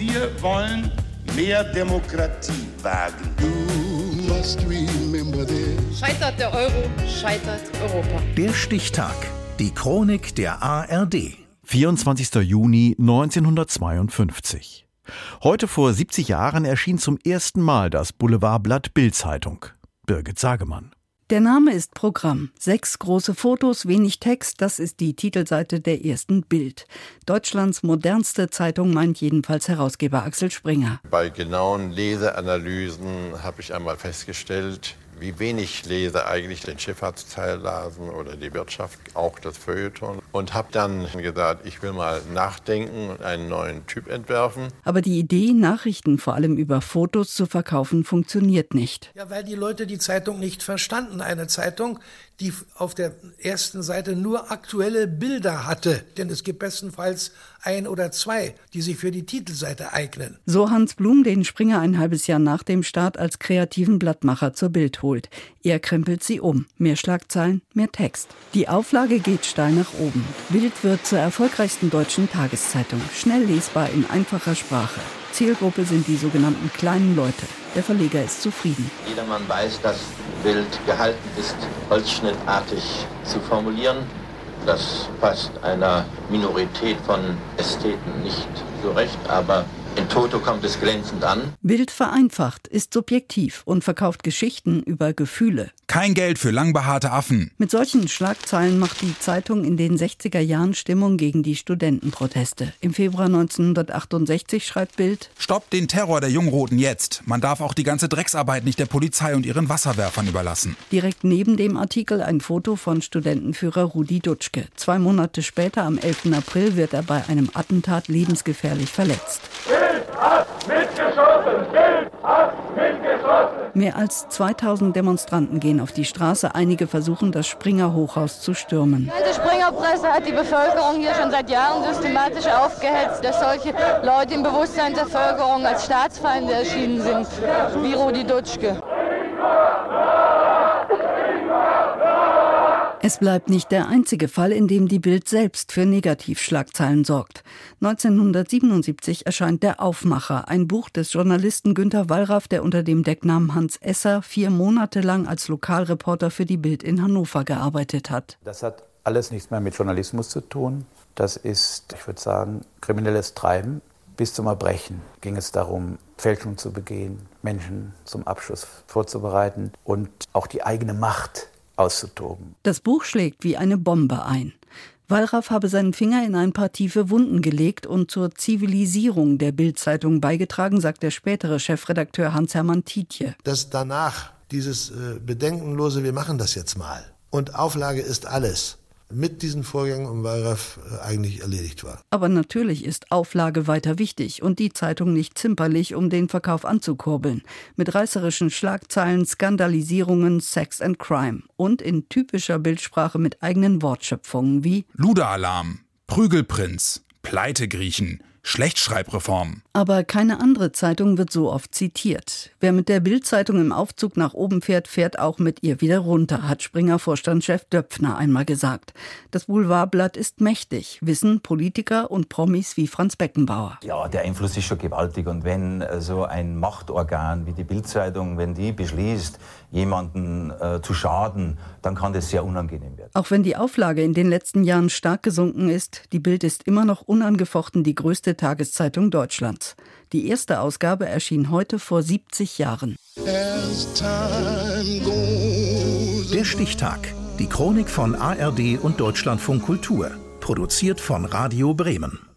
Wir wollen mehr Demokratie wagen. Scheitert der Euro, scheitert Europa. Der Stichtag. Die Chronik der ARD. 24. Juni 1952. Heute vor 70 Jahren erschien zum ersten Mal das Boulevardblatt Bild-Zeitung. Birgit Sagemann. Der Name ist Programm. Sechs große Fotos, wenig Text, das ist die Titelseite der ersten Bild. Deutschlands modernste Zeitung meint jedenfalls Herausgeber Axel Springer. Bei genauen Leseanalysen habe ich einmal festgestellt, wie wenig Leser eigentlich den Schifffahrtsteil lasen oder die Wirtschaft, auch das Feuilleton. Und habe dann gesagt, ich will mal nachdenken und einen neuen Typ entwerfen. Aber die Idee, Nachrichten vor allem über Fotos zu verkaufen, funktioniert nicht. Ja, weil die Leute die Zeitung nicht verstanden. Eine Zeitung, die auf der ersten Seite nur aktuelle Bilder hatte. Denn es gibt bestenfalls ein oder zwei, die sich für die Titelseite eignen. So Hans Blum, den Springer ein halbes Jahr nach dem Start als kreativen Blattmacher zur Bild holt. Er krempelt sie um. Mehr Schlagzeilen, mehr Text. Die Auflage geht steil nach oben. Bild wird zur erfolgreichsten deutschen Tageszeitung. Schnell lesbar in einfacher Sprache. Zielgruppe sind die sogenannten kleinen Leute. Der Verleger ist zufrieden. Jedermann weiß, dass Bild gehalten ist, holzschnittartig zu formulieren. Das passt einer Minorität von Ästheten nicht so recht, aber in Toto kommt es glänzend an. Bild vereinfacht, ist subjektiv und verkauft Geschichten über Gefühle. Kein Geld für langbehaarte Affen. Mit solchen Schlagzeilen macht die Zeitung in den 60er Jahren Stimmung gegen die Studentenproteste. Im Februar 1968 schreibt Bild: Stoppt den Terror der Jungroten jetzt. Man darf auch die ganze Drecksarbeit nicht der Polizei und ihren Wasserwerfern überlassen. Direkt neben dem Artikel ein Foto von Studentenführer Rudi Dutschke. Zwei Monate später, am 11. April, wird er bei einem Attentat lebensgefährlich verletzt. Mehr als 2000 Demonstranten gehen auf die Straße. Einige versuchen, das Springer Hochhaus zu stürmen. Die Springerpresse hat die Bevölkerung hier schon seit Jahren systematisch aufgehetzt, dass solche Leute im Bewusstsein der Bevölkerung als Staatsfeinde erschienen sind, wie Rudi Dutschke. Es bleibt nicht der einzige Fall, in dem die Bild selbst für Negativschlagzeilen sorgt. 1977 erscheint Der Aufmacher, ein Buch des Journalisten Günter Wallraff, der unter dem Decknamen Hans Esser vier Monate lang als Lokalreporter für die Bild in Hannover gearbeitet hat. Das hat alles nichts mehr mit Journalismus zu tun. Das ist, ich würde sagen, kriminelles Treiben. Bis zum Erbrechen ging es darum, Fälschung zu begehen, Menschen zum Abschuss vorzubereiten und auch die eigene Macht auszutoben. Das Buch schlägt wie eine Bombe ein. Wallraff habe seinen Finger in ein paar tiefe Wunden gelegt und zur Zivilisierung der Bildzeitung beigetragen, sagt der spätere Chefredakteur Hans-Hermann Tietje. Dass danach dieses äh, bedenkenlose, wir machen das jetzt mal und Auflage ist alles, mit diesen Vorgängen um Wallraff äh, eigentlich erledigt war. Aber natürlich ist Auflage weiter wichtig und die Zeitung nicht zimperlich, um den Verkauf anzukurbeln. Mit reißerischen Schlagzeilen, Skandalisierungen, Sex and Crime und in typischer Bildsprache mit eigenen Wortschöpfungen wie Luder-Alarm, Prügelprinz, Pleitegriechen, Schlechtschreibreform. Aber keine andere Zeitung wird so oft zitiert. Wer mit der Bildzeitung im Aufzug nach oben fährt, fährt auch mit ihr wieder runter, hat Springer Vorstandschef Döpfner einmal gesagt. Das Boulevardblatt ist mächtig, wissen Politiker und Promis wie Franz Beckenbauer. Ja, der Einfluss ist schon gewaltig und wenn so ein Machtorgan wie die Bildzeitung, wenn die beschließt, jemanden äh, zu schaden, dann kann das sehr unangenehm werden. Auch wenn die Auflage in den letzten Jahren stark gesunken ist, die Bild ist immer noch unangefochten die größte Tageszeitung Deutschlands. Die erste Ausgabe erschien heute vor 70 Jahren. Der Stichtag. Die Chronik von ARD und Deutschlandfunk Kultur. Produziert von Radio Bremen.